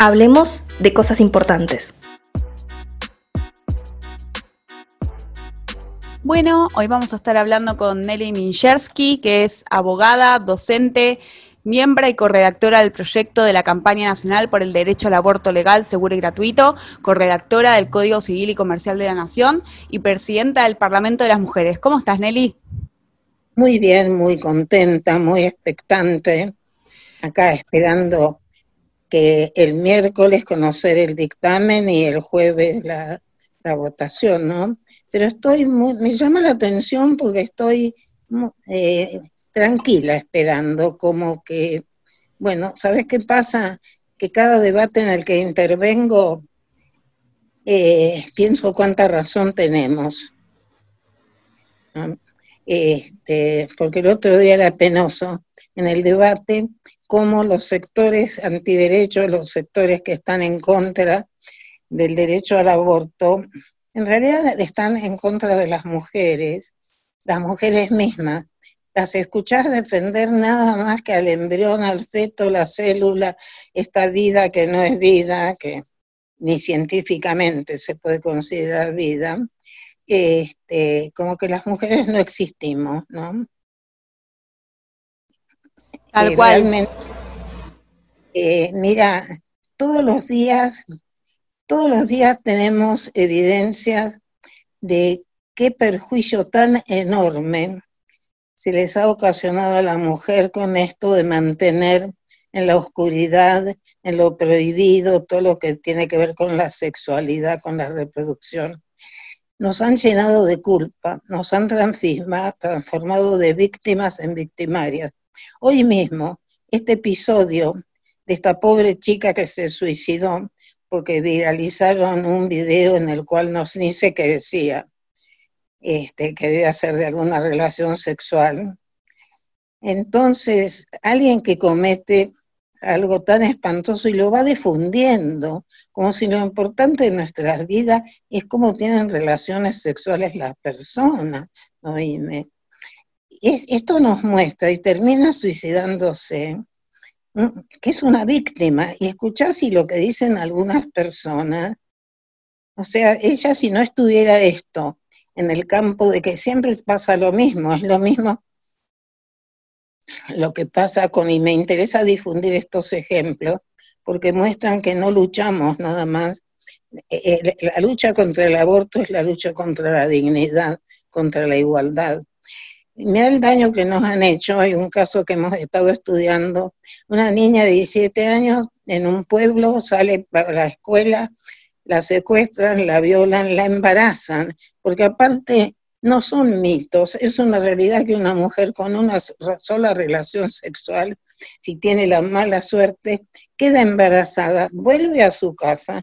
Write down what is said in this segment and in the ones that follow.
Hablemos de cosas importantes. Bueno, hoy vamos a estar hablando con Nelly Minchersky, que es abogada, docente, miembro y corredactora del proyecto de la campaña nacional por el derecho al aborto legal, seguro y gratuito, corredactora del Código Civil y Comercial de la Nación y presidenta del Parlamento de las Mujeres. ¿Cómo estás, Nelly? Muy bien, muy contenta, muy expectante. Acá esperando que el miércoles conocer el dictamen y el jueves la, votación, ¿no? Pero estoy muy, me llama la atención porque estoy eh, tranquila esperando, como que, bueno, ¿sabes qué pasa? Que cada debate en el que intervengo, eh, pienso cuánta razón tenemos. Este, porque el otro día era penoso en el debate cómo los sectores antiderechos, los sectores que están en contra del derecho al aborto, en realidad están en contra de las mujeres, las mujeres mismas. Las escuchás defender nada más que al embrión, al feto, la célula, esta vida que no es vida, que ni científicamente se puede considerar vida, este, como que las mujeres no existimos, ¿no? Tal cual. Eh, mira, todos los días, todos los días tenemos evidencias de qué perjuicio tan enorme se les ha ocasionado a la mujer con esto de mantener en la oscuridad, en lo prohibido, todo lo que tiene que ver con la sexualidad, con la reproducción. Nos han llenado de culpa, nos han transformado de víctimas en victimarias. Hoy mismo, este episodio de esta pobre chica que se suicidó porque viralizaron un video en el cual nos dice que decía este, que debe ser de alguna relación sexual. Entonces, alguien que comete algo tan espantoso y lo va difundiendo, como si lo importante de nuestras vidas es cómo tienen relaciones sexuales las personas, oíme esto nos muestra y termina suicidándose, que es una víctima. Y escuchás si lo que dicen algunas personas, o sea, ella si no estuviera esto en el campo de que siempre pasa lo mismo, es lo mismo lo que pasa con, y me interesa difundir estos ejemplos, porque muestran que no luchamos nada más. Eh, eh, la lucha contra el aborto es la lucha contra la dignidad, contra la igualdad. Mira el daño que nos han hecho. Hay un caso que hemos estado estudiando. Una niña de 17 años en un pueblo sale para la escuela, la secuestran, la violan, la embarazan, porque aparte no son mitos, es una realidad que una mujer con una sola relación sexual, si tiene la mala suerte, queda embarazada, vuelve a su casa,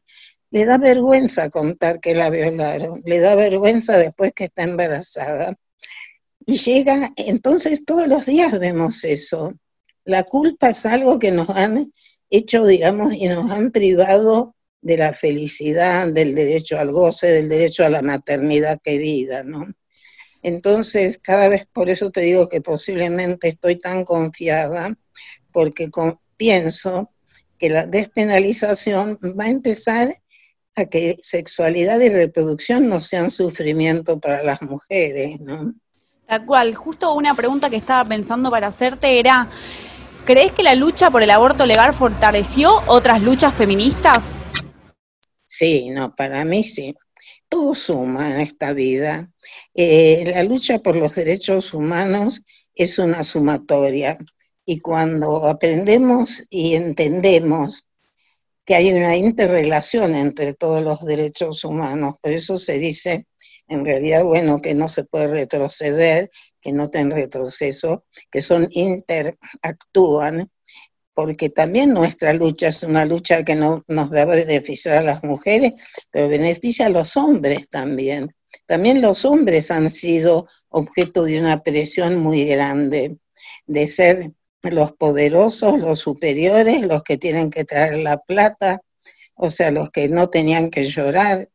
le da vergüenza contar que la violaron, le da vergüenza después que está embarazada y llega, entonces todos los días vemos eso. La culpa es algo que nos han hecho, digamos, y nos han privado de la felicidad, del derecho al goce, del derecho a la maternidad querida, ¿no? Entonces, cada vez por eso te digo que posiblemente estoy tan confiada, porque pienso que la despenalización va a empezar a que sexualidad y reproducción no sean sufrimiento para las mujeres, ¿no? Tal cual, justo una pregunta que estaba pensando para hacerte era, ¿crees que la lucha por el aborto legal fortaleció otras luchas feministas? Sí, no, para mí sí. Todo suma en esta vida. Eh, la lucha por los derechos humanos es una sumatoria y cuando aprendemos y entendemos que hay una interrelación entre todos los derechos humanos, por eso se dice en realidad, bueno, que no se puede retroceder, que no tienen retroceso, que son interactúan, porque también nuestra lucha es una lucha que no nos va a beneficiar a las mujeres, pero beneficia a los hombres también. También los hombres han sido objeto de una presión muy grande, de ser los poderosos, los superiores, los que tienen que traer la plata, o sea, los que no tenían que llorar,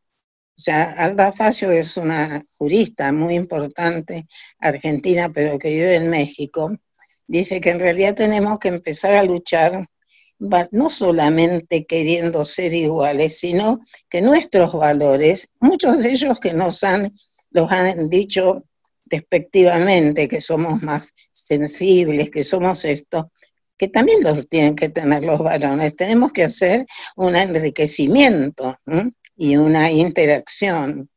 o sea, Alda Facio es una jurista muy importante, argentina, pero que vive en México. Dice que en realidad tenemos que empezar a luchar no solamente queriendo ser iguales, sino que nuestros valores, muchos de ellos que nos han, los han dicho despectivamente, que somos más sensibles, que somos esto, que también los tienen que tener los varones. Tenemos que hacer un enriquecimiento y una interacción.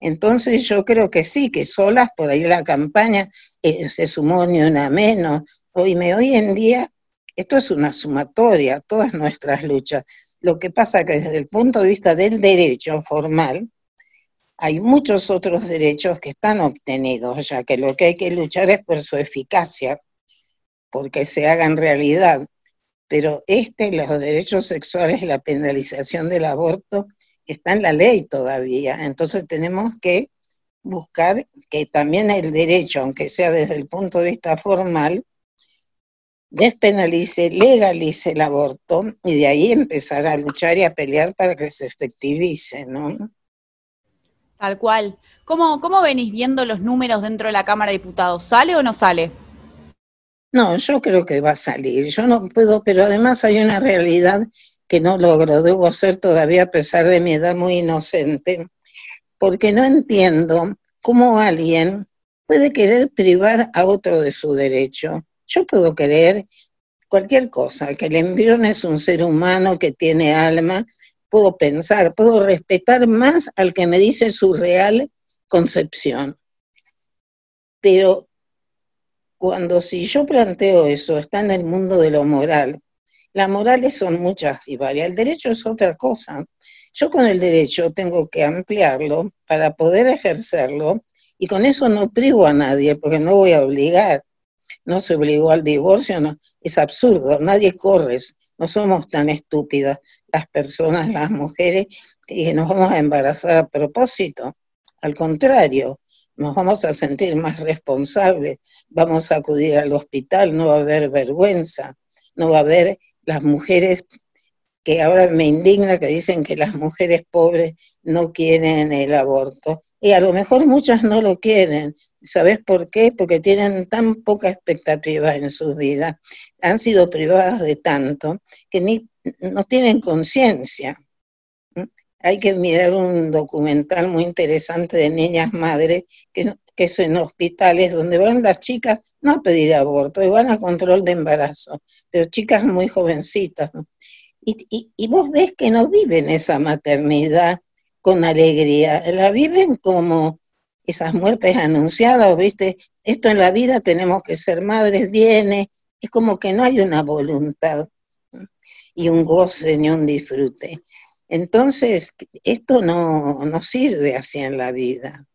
Entonces yo creo que sí, que solas por ahí la campaña eh, se sumó ni una menos. Hoy, hoy en día esto es una sumatoria, todas nuestras luchas. Lo que pasa que desde el punto de vista del derecho formal, hay muchos otros derechos que están obtenidos, ya que lo que hay que luchar es por su eficacia, porque se hagan realidad. Pero este, los derechos sexuales, la penalización del aborto, está en la ley todavía. Entonces tenemos que buscar que también el derecho, aunque sea desde el punto de vista formal, despenalice, legalice el aborto y de ahí empezar a luchar y a pelear para que se efectivice, ¿no? Tal cual. ¿Cómo, ¿Cómo venís viendo los números dentro de la Cámara de Diputados? ¿Sale o no sale? No, yo creo que va a salir. Yo no puedo, pero además hay una realidad que no logro, debo hacer todavía a pesar de mi edad muy inocente, porque no entiendo cómo alguien puede querer privar a otro de su derecho. Yo puedo querer cualquier cosa, que el embrión es un ser humano que tiene alma, puedo pensar, puedo respetar más al que me dice su real concepción. Pero cuando si yo planteo eso, está en el mundo de lo moral. Las morales son muchas y varias. El derecho es otra cosa. Yo con el derecho tengo que ampliarlo para poder ejercerlo y con eso no privo a nadie porque no voy a obligar. No se obligó al divorcio, no, es absurdo, nadie corre, no somos tan estúpidas las personas, las mujeres, que nos vamos a embarazar a propósito, al contrario, nos vamos a sentir más responsables, vamos a acudir al hospital, no va a haber vergüenza, no va a haber las mujeres que ahora me indigna que dicen que las mujeres pobres no quieren el aborto. Y a lo mejor muchas no lo quieren. ¿Sabes por qué? Porque tienen tan poca expectativa en sus vidas. Han sido privadas de tanto que ni, no tienen conciencia. Hay que mirar un documental muy interesante de niñas madres que, que son en hospitales donde van las chicas no a pedir aborto, van a control de embarazo, pero chicas muy jovencitas. ¿no? Y, vos ves que no viven esa maternidad con alegría, la viven como esas muertes anunciadas, ¿viste? Esto en la vida tenemos que ser madres, viene, es como que no hay una voluntad y un goce ni un disfrute. Entonces, esto no, sirve así en la vida.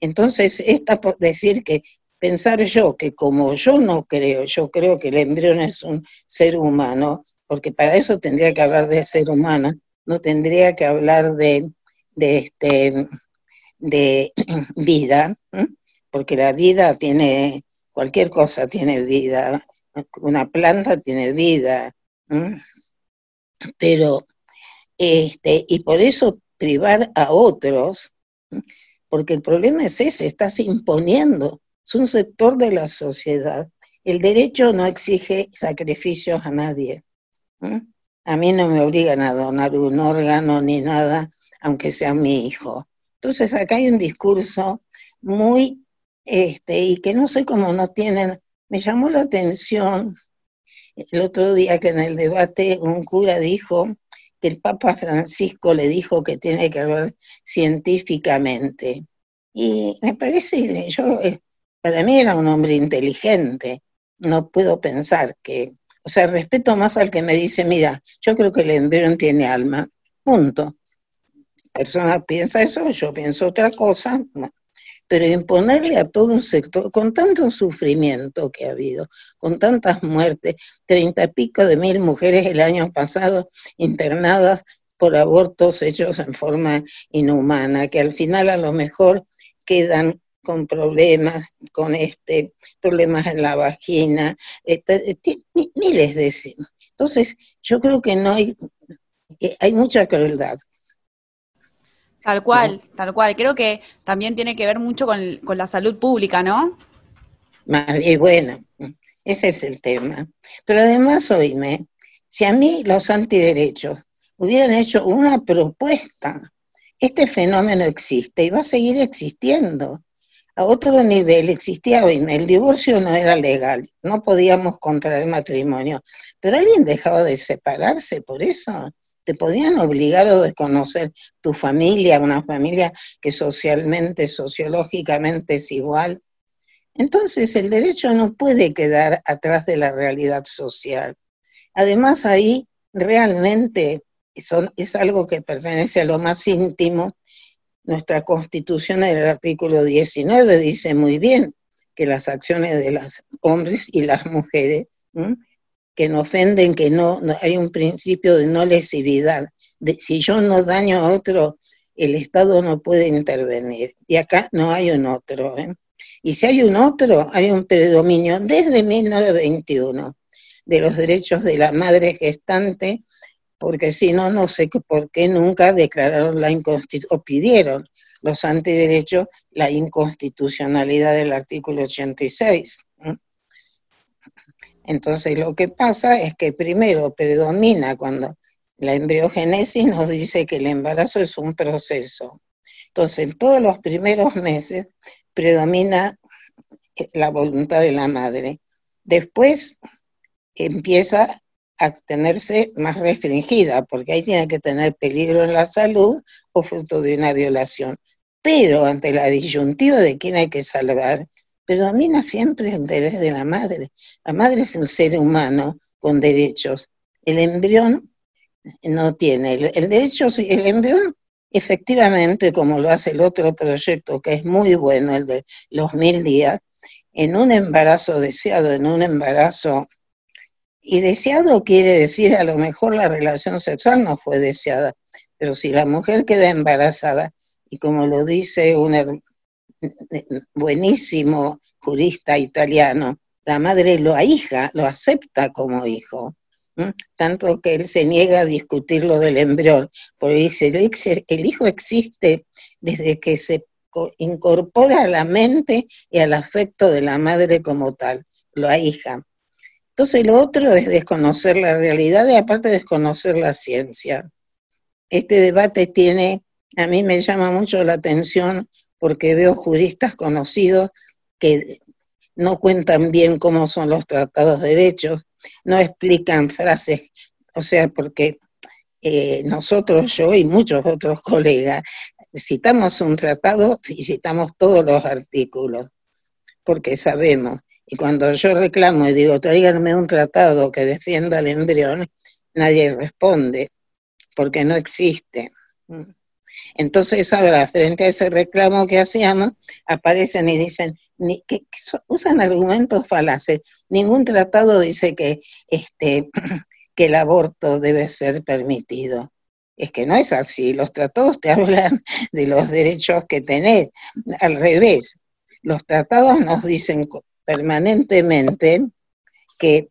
Entonces, esta por decir que pensar yo que como yo no creo, yo creo que el embrión es un ser humano, porque para eso tendría que hablar de ser humana, no tendría que hablar de, de, este, de vida, porque la vida tiene, cualquier cosa tiene vida, una planta tiene vida, pero, este, y por eso privar a otros, porque el problema es ese, estás imponiendo, es un sector de la sociedad. El derecho no exige sacrificios a nadie. A mí no me obligan a donar un órgano ni nada, aunque sea mi hijo. Entonces acá hay un discurso muy, este, y que no sé cómo no tienen, me llamó la atención el otro día que en el debate un cura dijo que el Papa Francisco le dijo que tiene que hablar científicamente. Y me parece, yo, eh, para mí era un hombre inteligente, no puedo pensar que o sea, respeto más al que me dice, mira, yo creo que el embrión tiene alma. Punto. Persona piensa eso, yo pienso otra cosa. Pero imponerle a todo un sector, con tanto sufrimiento que ha habido, con tantas muertes, treinta y pico de mil mujeres el año pasado internadas por abortos hechos en forma inhumana, que al final a lo mejor quedan con problemas, con este, problemas en la vagina, este, miles de Entonces, yo creo que no hay, hay mucha crueldad. Tal cual, tal cual. Creo que también tiene que ver mucho con, con la salud pública, ¿no? Y bueno, ese es el tema. Pero además, oíme, Si a mí los antiderechos hubieran hecho una propuesta, este fenómeno existe y va a seguir existiendo. A otro nivel existía, el divorcio no era legal, no podíamos contraer matrimonio, pero alguien dejaba de separarse por eso. Te podían obligar o desconocer tu familia, una familia que socialmente, sociológicamente es igual. Entonces el derecho no puede quedar atrás de la realidad social. Además ahí realmente es algo que pertenece a lo más íntimo. Nuestra constitución en el artículo 19 dice muy bien que las acciones de los hombres y las mujeres que no ofenden, que no, hay un principio de no lesividad. si yo no daño a otro, el Estado no puede intervenir. Y acá no hay un otro. ¿eh? Y si hay un otro, hay un predominio desde 1921 de los derechos de la madre gestante, porque si no, no sé por qué nunca declararon la o pidieron los antiderechos la inconstitucionalidad del artículo 86. Entonces lo que pasa es que primero predomina cuando la embriogénesis nos dice que el embarazo es un proceso. Entonces en todos los primeros meses predomina la voluntad de la madre. Después empieza a tenerse más restringida, porque ahí tiene que tener peligro en la salud o fruto de una violación. Pero ante la disyuntiva de quién hay que salvar, predomina siempre el interés de la madre. La madre es un ser humano con derechos. El embrión no tiene. El, el derecho, el embrión efectivamente, como lo hace el otro proyecto, que es muy bueno, el de los mil días, en un embarazo deseado, en un embarazo y deseado quiere decir, a lo mejor la relación sexual no fue deseada, pero si la mujer queda embarazada, y como lo dice un buenísimo jurista italiano, la madre lo ahija, lo acepta como hijo, tanto que él se niega a discutir lo del embrión, porque dice, el hijo existe desde que se incorpora a la mente y al afecto de la madre como tal, lo ahija. Entonces lo otro es desconocer la realidad y aparte desconocer la ciencia. Este debate tiene, a mí me llama mucho la atención porque veo juristas conocidos que no cuentan bien cómo son los tratados de derechos, no explican frases, o sea, porque eh, nosotros, yo y muchos otros colegas, citamos un tratado y citamos todos los artículos, porque sabemos y cuando yo reclamo y digo, tráiganme un tratado que defienda al embrión, nadie responde, porque no existe. Entonces ahora, frente a ese reclamo que hacíamos, aparecen y dicen, que, usan argumentos falaces. Ningún tratado dice que, este, que el aborto debe ser permitido. Es que no es así. Los tratados te hablan de los derechos que tenés. Al revés, los tratados nos dicen permanentemente que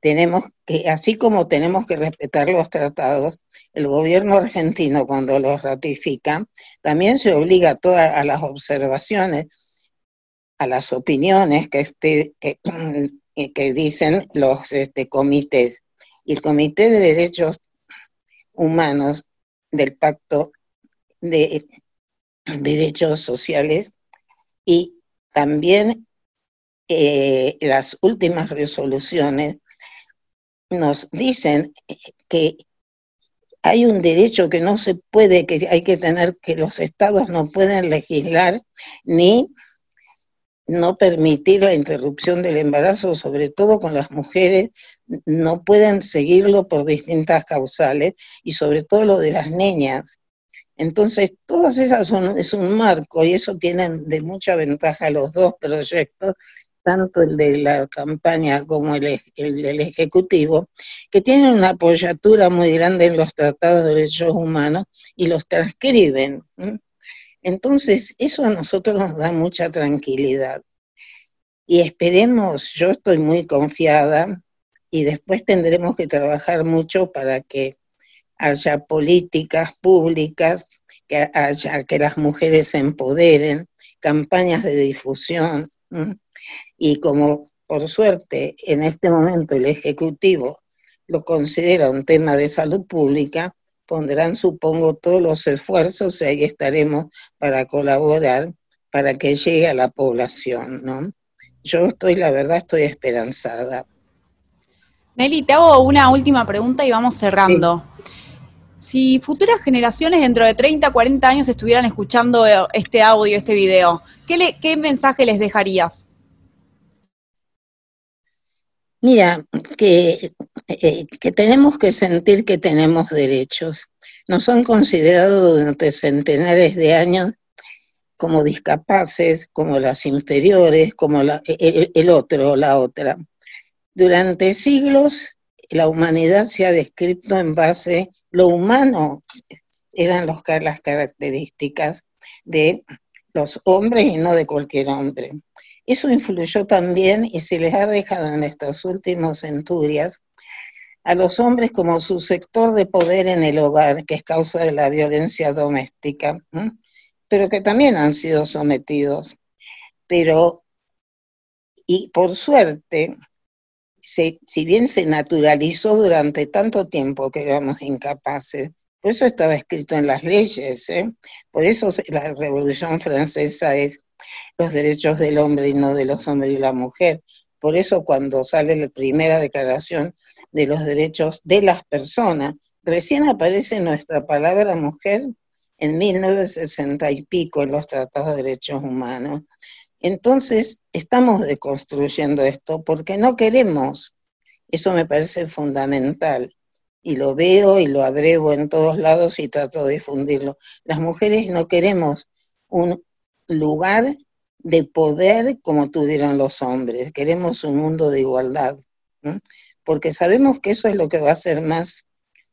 tenemos que, así como tenemos que respetar los tratados, el gobierno argentino cuando los ratifica, también se obliga a todas las observaciones, a las opiniones que, este, dicen los este, comités. El Comité de Derechos Humanos del Pacto de Derechos Sociales y también eh, las últimas resoluciones nos dicen que hay un derecho que no se puede, que hay que tener, que los estados no pueden legislar ni no permitir la interrupción del embarazo, sobre todo con las mujeres, no pueden seguirlo por distintas causales y sobre todo lo de las niñas. Entonces, todas esas son, es un marco y eso tienen de mucha ventaja los dos proyectos, tanto el de la campaña como el, del Ejecutivo, que tienen una apoyatura muy grande en los tratados de derechos humanos y los transcriben. Entonces, eso a nosotros nos da mucha tranquilidad. Y esperemos, yo estoy muy confiada y después tendremos que trabajar mucho para que haya políticas públicas, que haya que las mujeres se empoderen, campañas de difusión. Y como por suerte, en este momento el Ejecutivo lo considera un tema de salud pública, pondrán, supongo, todos los esfuerzos y ahí estaremos para colaborar para que llegue a la población, ¿no? Yo estoy, la verdad, estoy esperanzada. Nelly, te hago una última pregunta y vamos cerrando. Si futuras generaciones dentro de 30, 40 años estuvieran escuchando este audio, este video, ¿qué, qué mensaje les dejarías? Mira, que, eh, que tenemos que sentir que tenemos derechos. Nos han considerado durante centenares de años como discapaces, como las inferiores, como la, e, e, el, otro o la otra. Durante siglos la humanidad se ha descrito en base, lo humano eran las características de los hombres y no de cualquier hombre. Eso influyó también y se les ha dejado en estas últimas centurias a los hombres como su sector de poder en el hogar, que es causa de la violencia doméstica, pero que también han sido sometidos. Pero, y por suerte, si bien se naturalizó durante tanto tiempo que éramos incapaces, eso estaba escrito en las leyes, ¿eh? por eso la Revolución Francesa es los derechos del hombre y no de los hombres y la mujer. Por eso cuando sale la primera declaración de los derechos de las personas, recién aparece nuestra palabra mujer en 1960 y pico en los tratados de derechos humanos. Entonces, estamos deconstruyendo esto porque no queremos, eso me parece fundamental, y lo veo y lo agrego en todos lados y trato de difundirlo. Las mujeres no queremos un lugar de poder como tuvieron los hombres, queremos un mundo de igualdad, porque sabemos que eso es lo que va a ser más.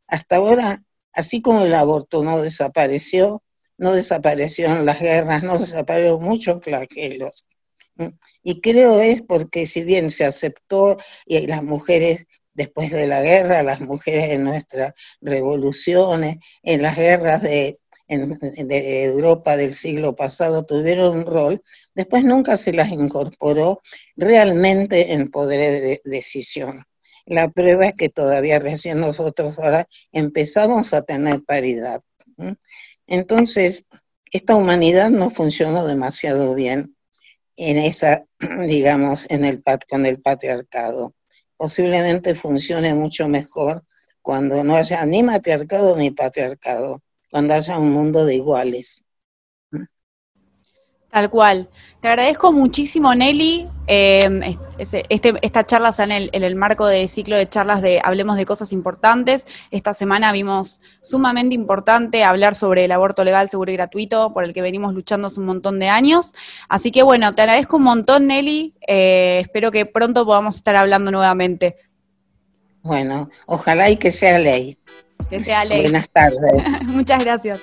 Hasta ahora, así como el aborto no desapareció, no desaparecieron las guerras, no desaparecieron muchos flagelos. Y creo es porque si bien se aceptó y las mujeres después de la guerra, las mujeres en nuestras revoluciones, en las guerras de, Europa del siglo pasado tuvieron un rol, después nunca se las incorporó realmente en poder de decisión. La prueba es que todavía recién nosotros ahora empezamos a tener paridad. Entonces, esta humanidad no funcionó demasiado bien en esa, digamos, en el, con el patriarcado. Posiblemente funcione mucho mejor cuando no haya ni matriarcado ni patriarcado cuando haya un mundo de iguales. Tal cual. Te agradezco muchísimo, Nelly. Eh, este, esta charla está en el, marco del ciclo de charlas de Hablemos de Cosas Importantes. Esta semana vimos sumamente importante hablar sobre el aborto legal, seguro y gratuito, por el que venimos luchando hace un montón de años. Así que bueno, te agradezco un montón, Nelly. Eh, espero que pronto podamos estar hablando nuevamente. Bueno, ojalá y que sea ley. Que sea ley. Buenas tardes. Muchas gracias.